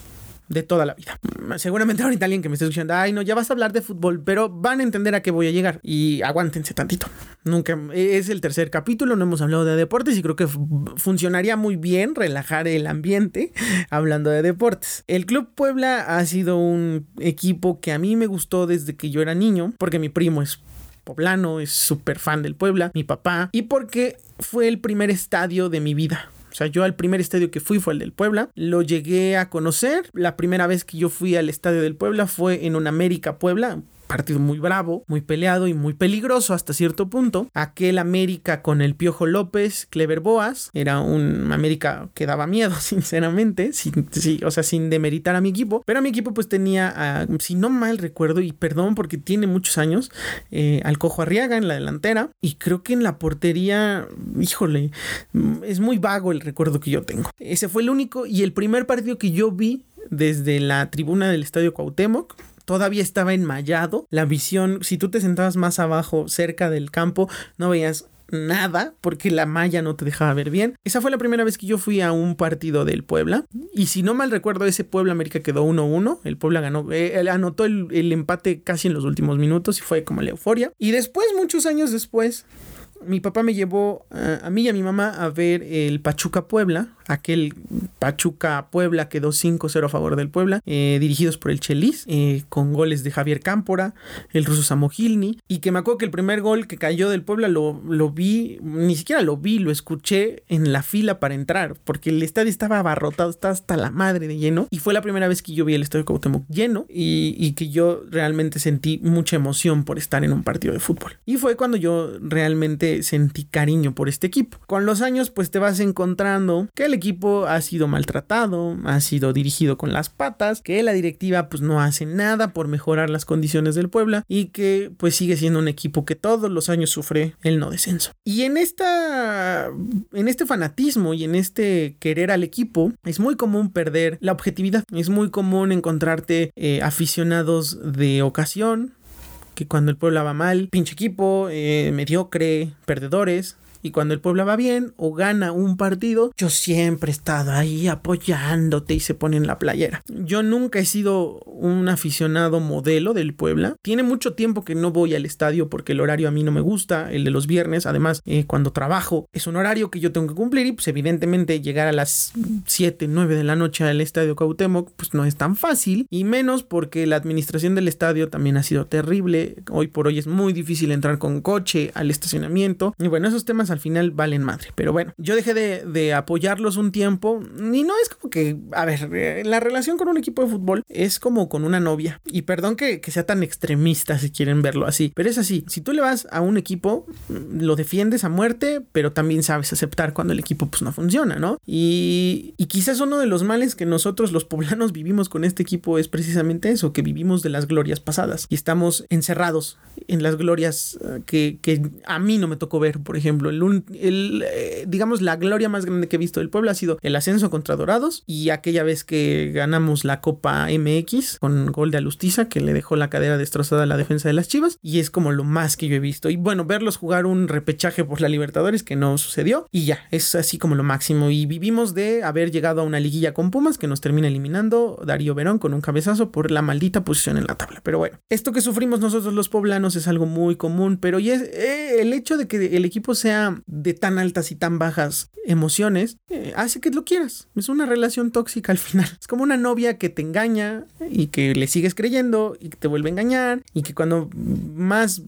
de toda la vida. Seguramente ahorita alguien que me esté escuchando, ay, no, ya vas a hablar de fútbol, pero van a entender a qué voy a llegar. Y aguántense tantito. Nunca, es el tercer capítulo, no hemos hablado de deportes y creo que funcionaría muy bien relajar el ambiente hablando de deportes. El Club Puebla ha sido un equipo que a mí me gustó desde que yo era niño, porque mi primo es poblano, es súper fan del Puebla, mi papá, y porque fue el primer estadio de mi vida. O sea, yo al primer estadio que fui fue el del Puebla. Lo llegué a conocer. La primera vez que yo fui al estadio del Puebla fue en un América Puebla, partido muy bravo, muy peleado y muy peligroso hasta cierto punto. Aquel América con el Piojo López, Clever Boas, era un América que daba miedo, sinceramente, sin, o sea, sin demeritar a mi equipo, pero a mi equipo pues tenía, si no mal recuerdo, y perdón porque tiene muchos años, eh, al Cojo Arriaga en la delantera, y creo que en la portería, híjole, es muy vago el recuerdo que yo tengo. Ese fue el único y el primer partido que yo vi desde la tribuna del Estadio Cuauhtémoc todavía estaba enmayado. La visión, si tú te sentabas más abajo, cerca del campo, no veías nada porque la malla no te dejaba ver bien. Esa fue la primera vez que yo fui a un partido del Puebla. Y si no mal recuerdo, ese Puebla América quedó 1-1. El Puebla ganó, eh, anotó el, el empate casi en los últimos minutos y fue como la euforia. Y después, muchos años después, mi papá me llevó a, mí y a mi mamá a ver el Pachuca Puebla, aquel Pachuca Puebla quedó 5-0 a favor del Puebla, eh, dirigidos por el Chelis, eh, con goles de Javier Cámpora, el ruso Samogilny, y que me acuerdo que el primer gol que cayó del Puebla lo, lo vi, ni siquiera lo vi, lo escuché en la fila para entrar, porque el estadio estaba abarrotado, estaba hasta la madre de lleno, y fue la primera vez que yo vi el estadio Cuauhtémoc lleno, y, y que yo realmente sentí mucha emoción por estar en un partido de fútbol. Y fue cuando yo realmente sentí cariño por este equipo. Con los años pues te vas encontrando que el equipo ha sido maltratado, ha sido dirigido con las patas, que la directiva pues no hace nada por mejorar las condiciones del Puebla y que pues sigue siendo un equipo que todos los años sufre el no descenso. Y en esta en este fanatismo y en este querer al equipo es muy común perder la objetividad, es muy común encontrarte eh, aficionados de ocasión que cuando el pueblo va mal, pinche equipo, eh, mediocre, perdedores, y cuando el pueblo va bien o gana un partido, yo siempre he estado ahí apoyándote y se pone en la playera. Yo nunca he sido un aficionado modelo del Puebla. Tiene mucho tiempo que no voy al estadio porque el horario a mí no me gusta, el de los viernes. Además, eh, cuando trabajo es un horario que yo tengo que cumplir y pues evidentemente llegar a las 7, 9 de la noche al estadio Cautemoc pues no es tan fácil y menos porque la administración del estadio también ha sido terrible. Hoy por hoy es muy difícil entrar con coche al estacionamiento. Y bueno, esos temas al final valen madre. Pero bueno, yo dejé de, apoyarlos un tiempo y no es como que, a ver, eh, la relación con un equipo de fútbol es como con una novia. Y perdón que, sea tan extremista si quieren verlo así, pero es así. Si tú le vas a un equipo, lo defiendes a muerte, pero también sabes aceptar cuando el equipo pues no funciona, ¿no? Y, y quizás uno de los males que nosotros los poblanos vivimos con este equipo es precisamente eso, que vivimos de las glorias pasadas y estamos encerrados en las glorias eh, que, que a mí no me tocó ver, por ejemplo, el, eh, digamos la gloria más grande que he visto del pueblo ha sido el ascenso contra Dorados y aquella vez que ganamos la Copa MX con gol de Alustiza que le dejó la cadera destrozada a la defensa de las Chivas y es como lo más que yo he visto. Y bueno, verlos jugar un repechaje por la Libertadores que no sucedió y ya, es así como lo máximo. Y vivimos de haber llegado a una liguilla con Pumas que nos termina eliminando Darío Verón con un cabezazo por la maldita posición en la tabla, pero bueno, esto que sufrimos nosotros los poblanos es algo muy común, pero es eh, el hecho de que el equipo sea de tan altas y tan bajas emociones eh, hace que lo quieras. Es una relación tóxica al final. Es como una novia que te engaña y que le sigues creyendo y que te vuelve a engañar y que cuando más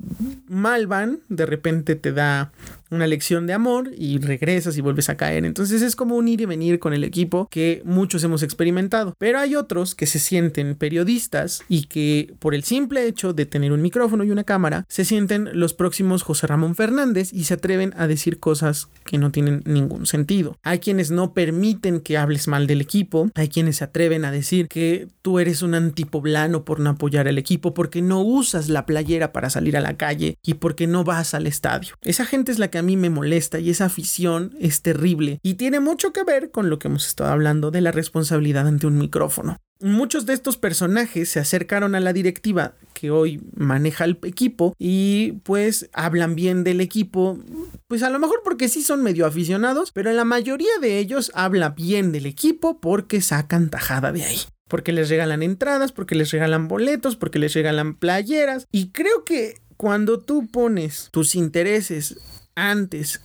mal van, de repente te da una lección de amor y regresas y vuelves a caer. Entonces es como un ir y venir con el equipo que muchos hemos experimentado. Pero hay otros que se sienten periodistas y que por el simple hecho de tener un micrófono y una cámara se sienten los próximos José Ramón Fernández y se atreven a decir cosas que no tienen ningún sentido. Hay quienes no permiten que hables mal del equipo, hay quienes se atreven a decir que tú eres un antipoblano por no apoyar al equipo, porque no usas la playera para salir a la calle y porque no vas al estadio. Esa gente es la que a mí me molesta y esa afición es terrible y tiene mucho que ver con lo que hemos estado hablando de la responsabilidad ante un micrófono. Muchos de estos personajes se acercaron a la directiva que hoy maneja el equipo y pues hablan bien del equipo, pues a lo mejor porque sí son medio aficionados, pero la mayoría de ellos habla bien del equipo porque sacan tajada de ahí porque les regalan entradas, porque les regalan boletos, porque les regalan playeras. Y creo que cuando tú pones tus intereses antes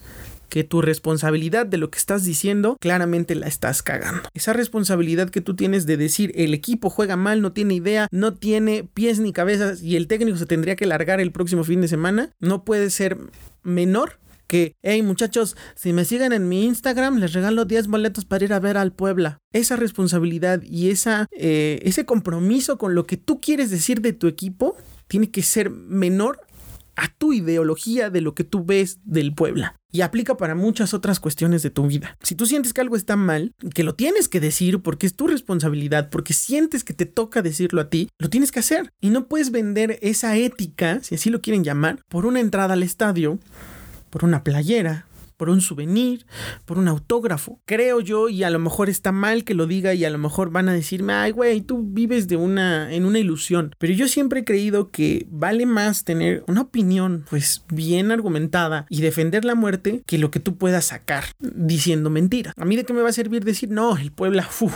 que tu responsabilidad de lo que estás diciendo, claramente la estás cagando. Esa responsabilidad que tú tienes de decir el equipo juega mal, no tiene idea, no tiene pies ni cabezas y el técnico se tendría que largar el próximo fin de semana, no puede ser menor que, hey muchachos, si me siguen en mi Instagram, les regalo 10 boletos para ir a ver al Puebla. Esa responsabilidad y esa, eh, ese compromiso con lo que tú quieres decir de tu equipo tiene que ser menor a tu ideología de lo que tú ves del Puebla. Y aplica para muchas otras cuestiones de tu vida. Si tú sientes que algo está mal, que lo tienes que decir porque es tu responsabilidad, porque sientes que te toca decirlo a ti, lo tienes que hacer. Y no puedes vender esa ética, si así lo quieren llamar, por una entrada al estadio, por una playera, por un souvenir, por un autógrafo. Creo yo, y a lo mejor está mal que lo diga y a lo mejor van a decirme, ay, güey, tú vives de una, en una ilusión. Pero yo siempre he creído que vale más tener una opinión, pues, bien argumentada y defender la muerte que lo que tú puedas sacar diciendo mentiras. A mí de qué me va a servir decir, no, el Puebla, fu,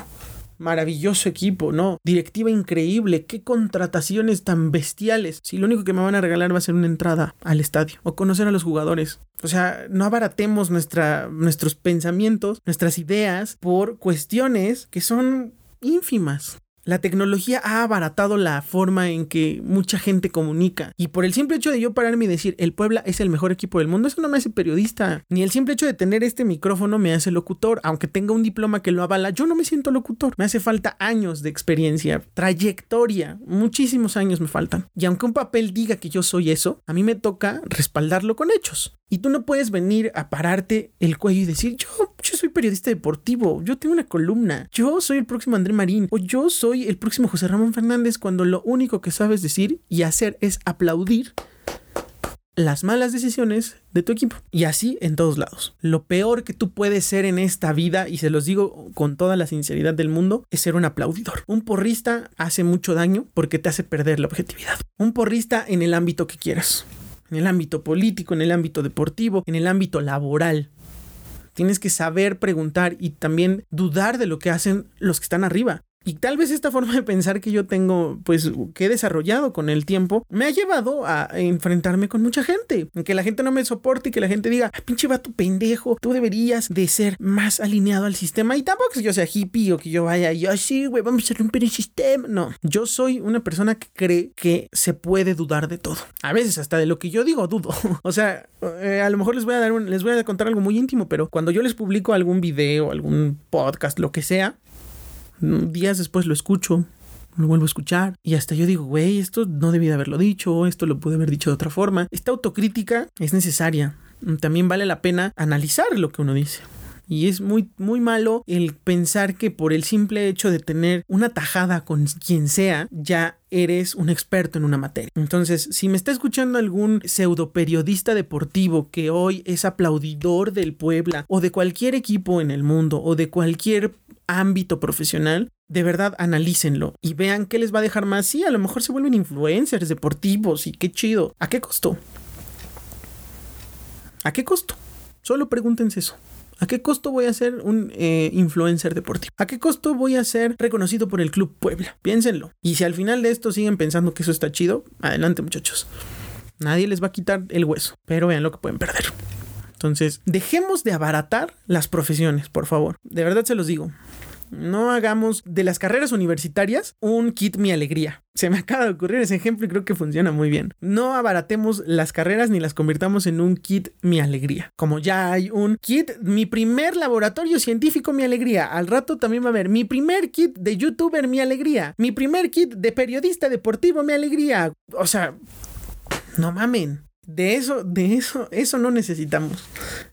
maravilloso equipo, ¿no? Directiva increíble, qué contrataciones tan bestiales. Si lo único que me van a regalar va a ser una entrada al estadio o conocer a los jugadores. O sea, no abaratemos nuestra, nuestros pensamientos, nuestras ideas por cuestiones que son ínfimas. La tecnología ha abaratado la forma en que mucha gente comunica. Y por el simple hecho de yo pararme y decir el Puebla es el mejor equipo del mundo, eso no me hace periodista. Ni el simple hecho de tener este micrófono me hace locutor. Aunque tenga un diploma que lo avala, yo no me siento locutor. Me hace falta años de experiencia, trayectoria. Muchísimos años me faltan. Y aunque un papel diga que yo soy eso, a mí me toca respaldarlo con hechos. Y tú no puedes venir a pararte el cuello y decir, yo, yo soy periodista deportivo, yo tengo una columna, yo soy el próximo André Marín, o yo soy el próximo José Ramón Fernández, cuando lo único que sabes decir y hacer es aplaudir las malas decisiones de tu equipo. Y así en todos lados. Lo peor que tú puedes ser en esta vida, y se los digo con toda la sinceridad del mundo, es ser un aplaudidor. Un porrista hace mucho daño porque te hace perder la objetividad. Un porrista en el ámbito que quieras en el ámbito político, en el ámbito deportivo, en el ámbito laboral. Tienes que saber preguntar y también dudar de lo que hacen los que están arriba. Y tal vez esta forma de pensar que yo tengo, pues que he desarrollado con el tiempo, me ha llevado a enfrentarme con mucha gente. Que la gente no me soporte y que la gente diga, Ay, pinche vato pendejo, tú deberías de ser más alineado al sistema. Y tampoco que yo sea hippie o que yo vaya, yo sí, güey, vamos a romper el sistema. No, yo soy una persona que cree que se puede dudar de todo. A veces hasta de lo que yo digo dudo. o sea, eh, a lo mejor les voy a dar un, les voy a contar algo muy íntimo, pero cuando yo les publico algún video, algún podcast, lo que sea, días después lo escucho, lo vuelvo a escuchar y hasta yo digo, güey, esto no debía de haberlo dicho, esto lo pude haber dicho de otra forma. Esta autocrítica es necesaria. También vale la pena analizar lo que uno dice. Y es muy, muy malo el pensar que por el simple hecho de tener una tajada con quien sea, ya eres un experto en una materia. Entonces, si me está escuchando algún pseudo periodista deportivo que hoy es aplaudidor del Puebla o de cualquier equipo en el mundo o de cualquier ámbito profesional, de verdad analícenlo y vean qué les va a dejar más. Sí, a lo mejor se vuelven influencers deportivos y qué chido. ¿A qué costó? ¿A qué costo? Solo pregúntense eso. ¿A qué costo voy a ser un eh, influencer deportivo? ¿A qué costo voy a ser reconocido por el Club Puebla? Piénsenlo. Y si al final de esto siguen pensando que eso está chido, adelante muchachos. Nadie les va a quitar el hueso, pero vean lo que pueden perder. Entonces, dejemos de abaratar las profesiones, por favor. De verdad se los digo. No hagamos de las carreras universitarias un kit mi alegría. Se me acaba de ocurrir ese ejemplo y creo que funciona muy bien. No abaratemos las carreras ni las convirtamos en un kit mi alegría. Como ya hay un kit mi primer laboratorio científico mi alegría. Al rato también va a haber mi primer kit de youtuber mi alegría. Mi primer kit de periodista deportivo mi alegría. O sea, no mamen. De eso, de eso, eso no necesitamos.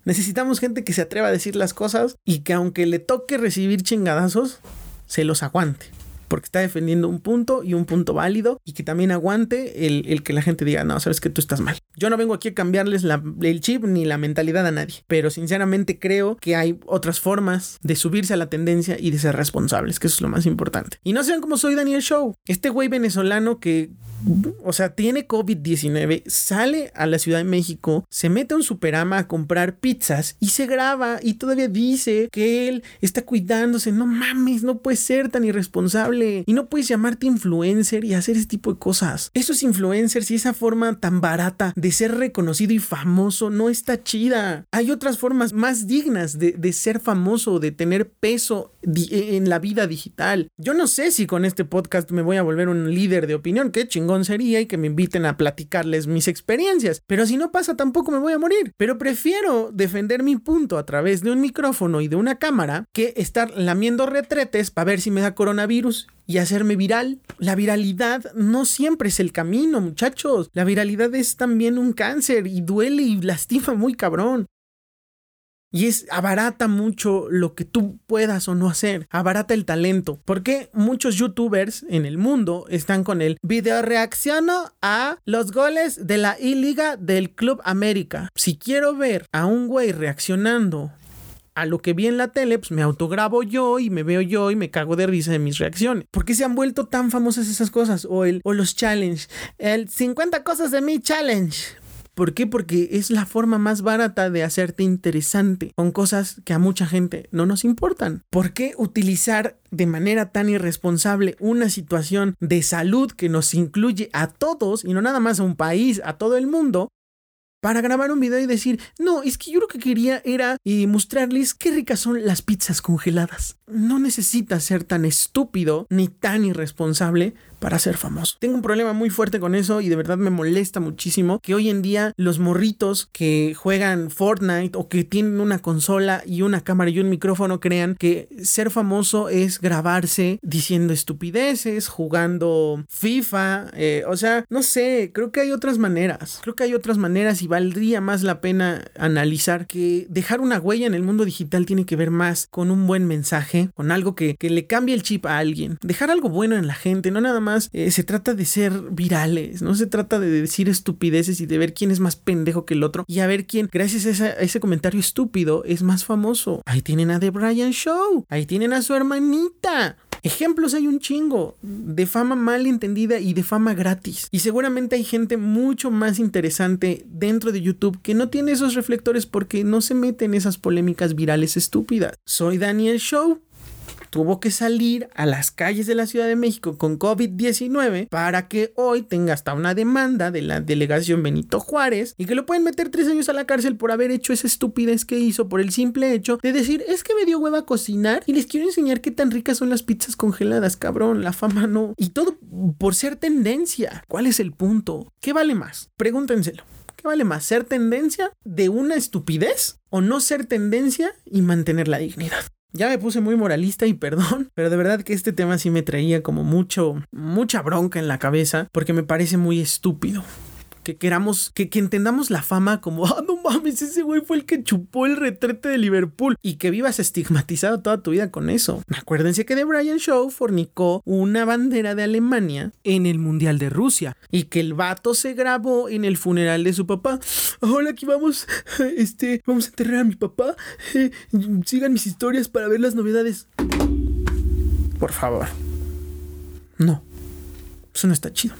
Necesitamos gente que se atreva a decir las cosas y que aunque le toque recibir chingadazos, se los aguante porque está defendiendo un punto y un punto válido y que también aguante el, que la gente diga, no, sabes que tú estás mal. Yo no vengo aquí a cambiarles el chip ni la mentalidad a nadie, pero sinceramente creo que hay otras formas de subirse a la tendencia y de ser responsables, que eso es lo más importante. Y no sean como soy Daniel Show, este güey venezolano que o sea, tiene COVID-19, sale a la Ciudad de México, se mete a un superama a comprar pizzas y se graba y todavía dice que él está cuidándose. No mames, no puedes ser tan irresponsable y no puedes llamarte influencer y hacer ese tipo de cosas. Esos influencers y esa forma tan barata de ser reconocido y famoso no está chida. Hay otras formas más dignas de, de ser famoso, de tener peso en la vida digital. Yo no sé si con este podcast me voy a volver un líder de opinión, qué chingón y que me inviten a platicarles mis experiencias. Pero si no pasa, tampoco me voy a morir. Pero prefiero defender mi punto a través de un micrófono y de una cámara que estar lamiendo retretes para ver si me da coronavirus y hacerme viral. La viralidad no siempre es el camino, muchachos. La viralidad es también un cáncer y duele y lastima muy cabrón. Y es abarata mucho lo que tú puedas o no hacer, abarata el talento. Porque muchos youtubers en el mundo están con el video reacciono a los goles de la I-Liga del Club América. Si quiero ver a un güey reaccionando a lo que vi en la tele, pues me autograbo yo y me veo yo y me cago de risa de mis reacciones. ¿Por qué se han vuelto tan famosas esas cosas? O el o los challenge, el 50 cosas de mi challenge. ¿Por qué? Porque es la forma más barata de hacerte interesante con cosas que a mucha gente no nos importan. ¿Por qué utilizar de manera tan irresponsable una situación de salud que nos incluye a todos y no nada más a un país, a todo el mundo, para grabar un video y decir, no, es que yo lo que quería era eh, mostrarles qué ricas son las pizzas congeladas. No necesitas ser tan estúpido ni tan irresponsable para ser famoso. Tengo un problema muy fuerte con eso y de verdad me molesta muchísimo que hoy en día los morritos que juegan Fortnite o que tienen una consola y una cámara y un micrófono crean que ser famoso es grabarse diciendo estupideces, jugando FIFA, eh, o sea, no sé, creo que hay otras maneras, creo que hay otras maneras y valdría más la pena analizar que dejar una huella en el mundo digital tiene que ver más con un buen mensaje, con algo que, que le cambie el chip a alguien, dejar algo bueno en la gente, no nada más eh, se trata de ser virales, no se trata de decir estupideces y de ver quién es más pendejo que el otro y a ver quién, gracias a, ese comentario estúpido, es más famoso. Ahí tienen a The Brian Show, ahí tienen a su hermanita. Ejemplos hay un chingo de fama mal entendida y de fama gratis. Y seguramente hay gente mucho más interesante dentro de YouTube que no tiene esos reflectores porque no se mete en esas polémicas virales estúpidas. Soy Daniel Show tuvo que salir a las calles de la Ciudad de México con COVID-19 para que hoy tenga hasta una demanda de la delegación Benito Juárez y que lo pueden meter tres años a la cárcel por haber hecho esa estupidez que hizo por el simple hecho de decir es que me dio hueva cocinar y les quiero enseñar qué tan ricas son las pizzas congeladas, cabrón, la fama no. Y todo por ser tendencia. ¿Cuál es el punto? ¿Qué vale más? Pregúntenselo. ¿Qué vale más? ¿Ser tendencia de una estupidez o no ser tendencia y mantener la dignidad? Ya me puse muy moralista y perdón, pero de verdad que este tema sí me traía como mucho, mucha bronca en la cabeza porque me parece muy estúpido que queramos, que, que entendamos la fama como, ah, no mames, ese güey fue el que chupó el retrete de Liverpool y que vivas estigmatizado toda tu vida con eso. Acuérdense que The Brian Show fornicó una bandera de Alemania en el Mundial de Rusia y que el vato se grabó en el funeral de su papá. Ahora aquí vamos, este, vamos a enterrar a mi papá. Sigan mis historias para ver las novedades. Por favor. No. Eso no está chido.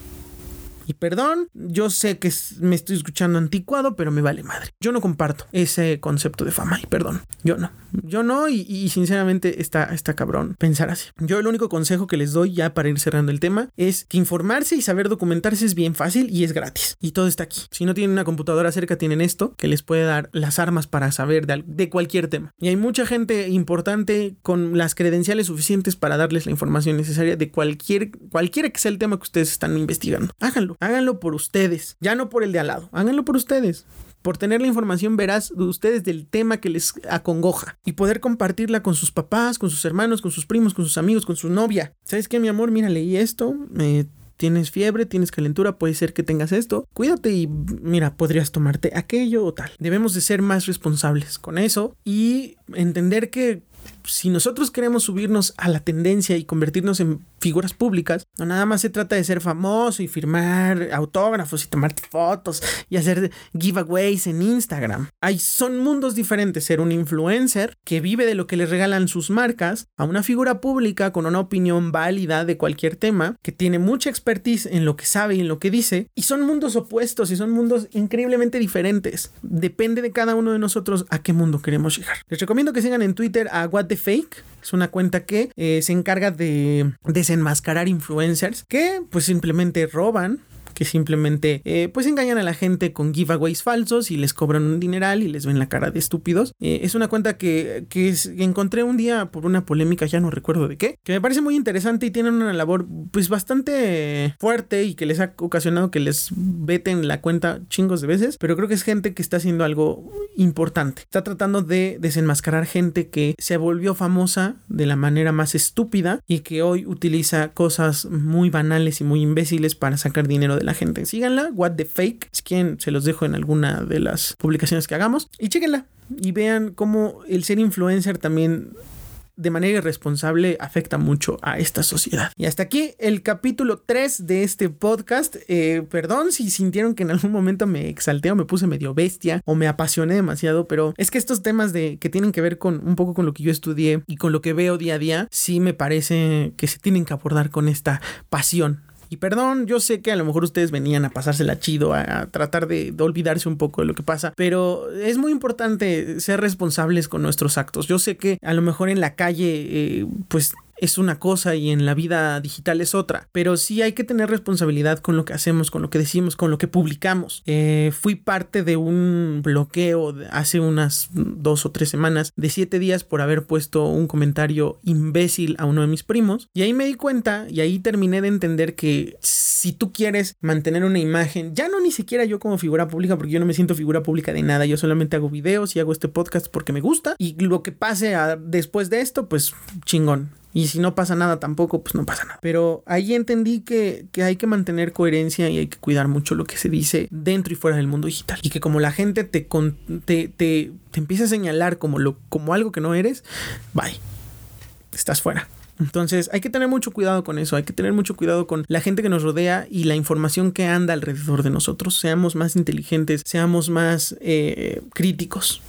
Y perdón, yo sé que me estoy escuchando anticuado, pero me vale madre. Yo no comparto ese concepto de fama y perdón, yo no. Yo no y, sinceramente está, está cabrón pensar así. Yo el único consejo que les doy ya para ir cerrando el tema es que informarse y saber documentarse es bien fácil y es gratis. Y todo está aquí. Si no tienen una computadora cerca, tienen esto que les puede dar las armas para saber de, de cualquier tema. Y hay mucha gente importante con las credenciales suficientes para darles la información necesaria de cualquier, cualquiera que sea el tema que ustedes están investigando. Háganlo. Háganlo por ustedes, ya no por el de al lado. Háganlo por ustedes por tener la información veraz de ustedes del tema que les acongoja y poder compartirla con sus papás, con sus hermanos, con sus primos, con sus amigos, con su novia. ¿Sabes qué, mi amor? Mira, leí esto, tienes fiebre, tienes calentura, puede ser que tengas esto. Cuídate y mira, podrías tomarte aquello o tal. Debemos de ser más responsables con eso y entender que si nosotros queremos subirnos a la tendencia y convertirnos en figuras públicas, no nada más se trata de ser famoso y firmar autógrafos y tomarte fotos y hacer giveaways en Instagram. Hay son mundos diferentes ser un influencer que vive de lo que le regalan sus marcas a una figura pública con una opinión válida de cualquier tema, que tiene mucha expertise en lo que sabe y en lo que dice, y son mundos opuestos y son mundos increíblemente diferentes. Depende de cada uno de nosotros a qué mundo queremos llegar. Les recomiendo que sigan en Twitter a What Fake. Es una cuenta que eh, se encarga de desenmascarar influencers que pues simplemente roban que simplemente eh, pues engañan a la gente con giveaways falsos y les cobran un dineral y les ven la cara de estúpidos. Eh, es una cuenta que, que, encontré un día por una polémica, ya no recuerdo de qué, que me parece muy interesante y tienen una labor pues bastante fuerte y que les ha ocasionado que les veten la cuenta chingos de veces, pero creo que es gente que está haciendo algo importante. Está tratando de desenmascarar gente que se volvió famosa de la manera más estúpida y que hoy utiliza cosas muy banales y muy imbéciles para sacar dinero de la gente. Síganla, What the Fake. Si quieren, se los dejo en alguna de las publicaciones que hagamos. Y chéquenla y vean cómo el ser influencer también de manera irresponsable afecta mucho a esta sociedad. Y hasta aquí el capítulo 3 de este podcast. Eh, perdón si sintieron que en algún momento me exalté o me puse medio bestia o me apasioné demasiado, pero es que estos temas de que tienen que ver con un poco con lo que yo estudié y con lo que veo día a día, sí me parece que se tienen que abordar con esta pasión y perdón, yo sé que a lo mejor ustedes venían a pasársela chido, a, tratar de, olvidarse un poco de lo que pasa, pero es muy importante ser responsables con nuestros actos. Yo sé que a lo mejor en la calle, eh, pues es una cosa y en la vida digital es otra. Pero sí hay que tener responsabilidad con lo que hacemos, con lo que decimos, con lo que publicamos. Eh, fui parte de un bloqueo hace unas dos o tres semanas de siete días por haber puesto un comentario imbécil a uno de mis primos. Y ahí me di cuenta y ahí terminé de entender que si tú quieres mantener una imagen, ya no ni siquiera yo como figura pública, porque yo no me siento figura pública de nada, yo solamente hago videos y hago este podcast porque me gusta. Y lo que pase después de esto, pues chingón y si no pasa nada tampoco, pues no pasa nada. Pero ahí entendí que, hay que mantener coherencia y hay que cuidar mucho lo que se dice dentro y fuera del mundo digital. Y que como la gente te, te, te, empieza a señalar como, lo, como algo que no eres, bye, estás fuera. Entonces hay que tener mucho cuidado con eso, hay que tener mucho cuidado con la gente que nos rodea y la información que anda alrededor de nosotros. Seamos más inteligentes, seamos más eh, críticos.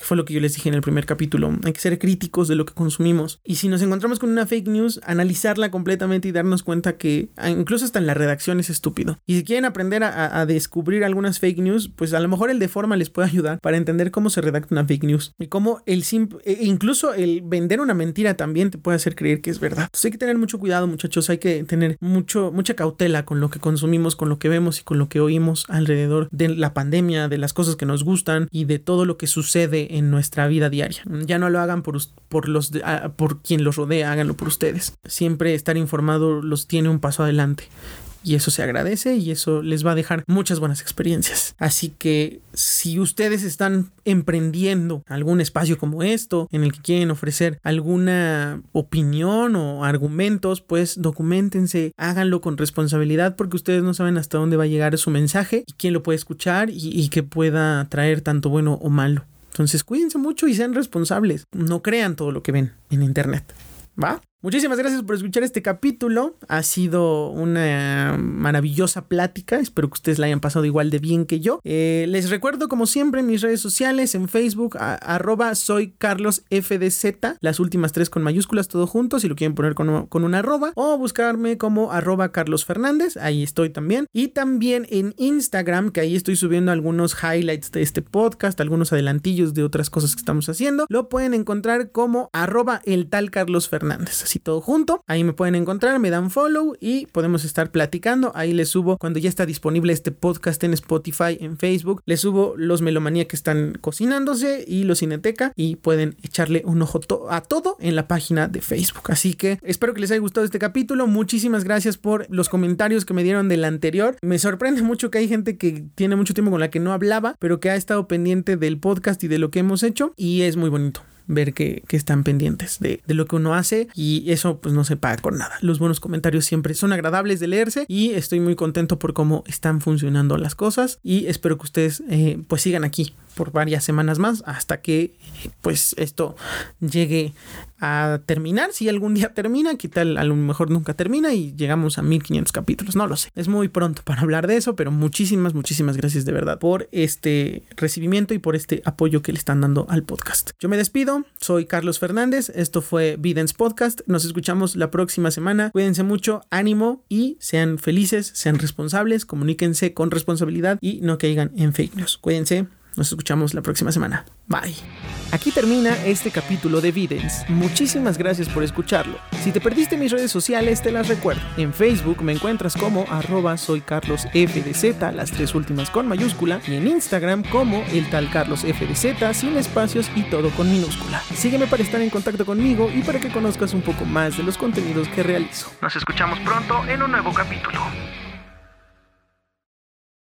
Que fue lo que yo les dije en el primer capítulo. Hay que ser críticos de lo que consumimos. Y si nos encontramos con una fake news, analizarla completamente y darnos cuenta que ah, incluso hasta en la redacción es estúpido. Y si quieren aprender a, descubrir algunas fake news, pues a lo mejor el de forma les puede ayudar para entender cómo se redacta una fake news y cómo el e incluso el vender una mentira también te puede hacer creer que es verdad. Hay que tener mucho cuidado, muchachos. Hay que tener mucho, mucha cautela con lo que consumimos, con lo que vemos y con lo que oímos alrededor de la pandemia, de las cosas que nos gustan y de todo lo que sucede en nuestra vida diaria. Ya no lo hagan por, por, los ah, por quien los rodea, háganlo por ustedes. Siempre estar informado los tiene un paso adelante y eso se agradece y eso les va a dejar muchas buenas experiencias. Así que si ustedes están emprendiendo algún espacio como esto en el que quieren ofrecer alguna opinión o argumentos, pues documentense, háganlo con responsabilidad porque ustedes no saben hasta dónde va a llegar su mensaje y quién lo puede escuchar y, y que pueda traer tanto bueno o malo. Entonces cuídense mucho y sean responsables. No crean todo lo que ven en internet. ¿Va? Muchísimas gracias por escuchar este capítulo. Ha sido una maravillosa plática. Espero que ustedes la hayan pasado igual de bien que yo. Eh, les recuerdo, como siempre, mis redes sociales en Facebook, arroba soy Carlos las últimas tres con mayúsculas, todo juntos, si lo quieren poner con, con una arroba, o buscarme como arroba ahí estoy también. Y también en Instagram, que ahí estoy subiendo algunos highlights de este podcast, algunos adelantillos de otras cosas que estamos haciendo. Lo pueden encontrar como arroba el tal Carlos Fernández y todo junto. Ahí me pueden encontrar, me dan follow y podemos estar platicando. Ahí les subo cuando ya está disponible este podcast en Spotify, en Facebook. Les subo los Melomanía que están cocinándose y los Cineteca y pueden echarle un ojo a todo en la página de Facebook. Así que espero que les haya gustado este capítulo. Muchísimas gracias por los comentarios que me dieron del anterior. Me sorprende mucho que hay gente que tiene mucho tiempo con la que no hablaba, pero que ha estado pendiente del podcast y de lo que hemos hecho y es muy bonito ver que, están pendientes de, lo que uno hace y eso pues no se paga con nada. Los buenos comentarios siempre son agradables de leerse y estoy muy contento por cómo están funcionando las cosas y espero que ustedes eh, pues sigan aquí por varias semanas más hasta que pues esto llegue a terminar. Si algún día termina, qué tal, a lo mejor nunca termina y llegamos a 1500 capítulos, no lo sé. Es muy pronto para hablar de eso, pero muchísimas, muchísimas gracias de verdad por este recibimiento y por este apoyo que le están dando al podcast. Yo me despido, soy Carlos Fernández, esto fue Videns Podcast, nos escuchamos la próxima semana, cuídense mucho, ánimo y sean felices, sean responsables, comuníquense con responsabilidad y no caigan en fake news. Cuídense. Nos escuchamos la próxima semana. Bye. Aquí termina este capítulo de Videns. Muchísimas gracias por escucharlo. Si te perdiste mis redes sociales, te las recuerdo. En Facebook me encuentras como arroba soy Carlos FDZ, las tres últimas con mayúscula, y en Instagram como el tal Carlos FDZ, sin espacios y todo con minúscula. Sígueme para estar en contacto conmigo y para que conozcas un poco más de los contenidos que realizo. Nos escuchamos pronto en un nuevo capítulo.